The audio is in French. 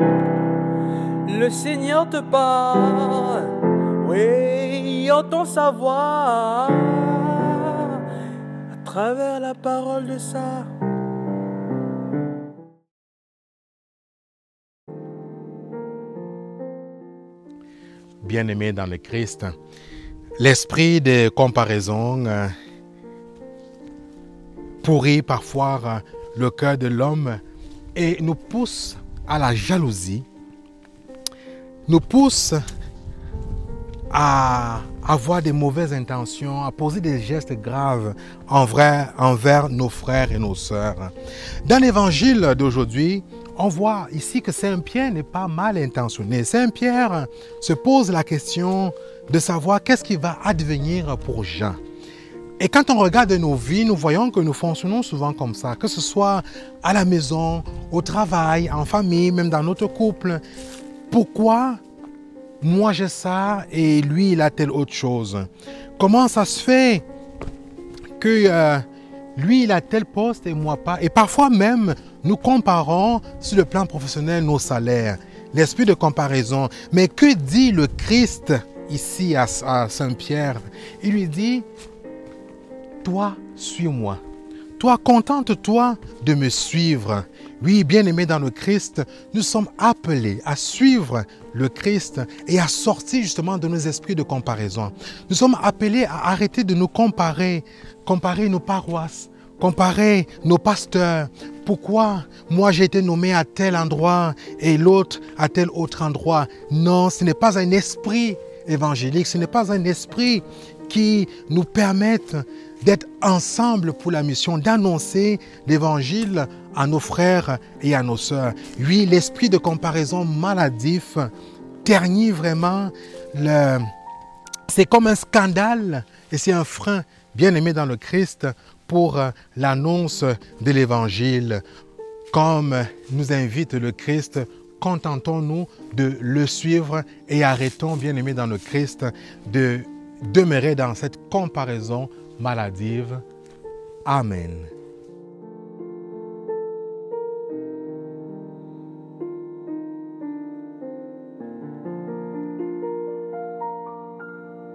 Le Seigneur te parle, oui, entend sa voix à travers la parole de ça. Bien-aimé dans le Christ, l'esprit de comparaison euh, pourrit parfois euh, le cœur de l'homme et nous pousse à la jalousie, nous pousse à avoir des mauvaises intentions, à poser des gestes graves envers, envers nos frères et nos sœurs. Dans l'évangile d'aujourd'hui, on voit ici que Saint Pierre n'est pas mal intentionné. Saint Pierre se pose la question de savoir qu'est-ce qui va advenir pour Jean. Et quand on regarde nos vies, nous voyons que nous fonctionnons souvent comme ça, que ce soit à la maison, au travail, en famille, même dans notre couple. Pourquoi moi j'ai ça et lui il a telle autre chose? Comment ça se fait que euh, lui il a tel poste et moi pas? Et parfois même nous comparons sur le plan professionnel nos salaires, l'esprit de comparaison. Mais que dit le Christ ici à, Saint-Pierre? Il lui dit, toi, suis-moi. Toi, contente-toi de me suivre. Oui, bien-aimés dans le Christ, nous sommes appelés à suivre le Christ et à sortir justement de nos esprits de comparaison. Nous sommes appelés à arrêter de nous comparer, comparer nos paroisses, comparer nos pasteurs. Pourquoi moi j'ai été nommé à tel endroit et l'autre à tel autre endroit? Non, ce n'est pas un esprit évangélique, ce n'est pas un esprit qui nous permette d'être ensemble pour la mission, d'annoncer l'évangile à nos frères et à nos sœurs. Oui, l'esprit de comparaison maladif ternit vraiment. C'est comme un scandale et c'est un frein bien aimé dans le Christ pour l'annonce de l'évangile. Comme nous invite le Christ, contentons-nous de le suivre et arrêtons, bien aimé dans le Christ, de demeurer dans cette comparaison maladive. Amen.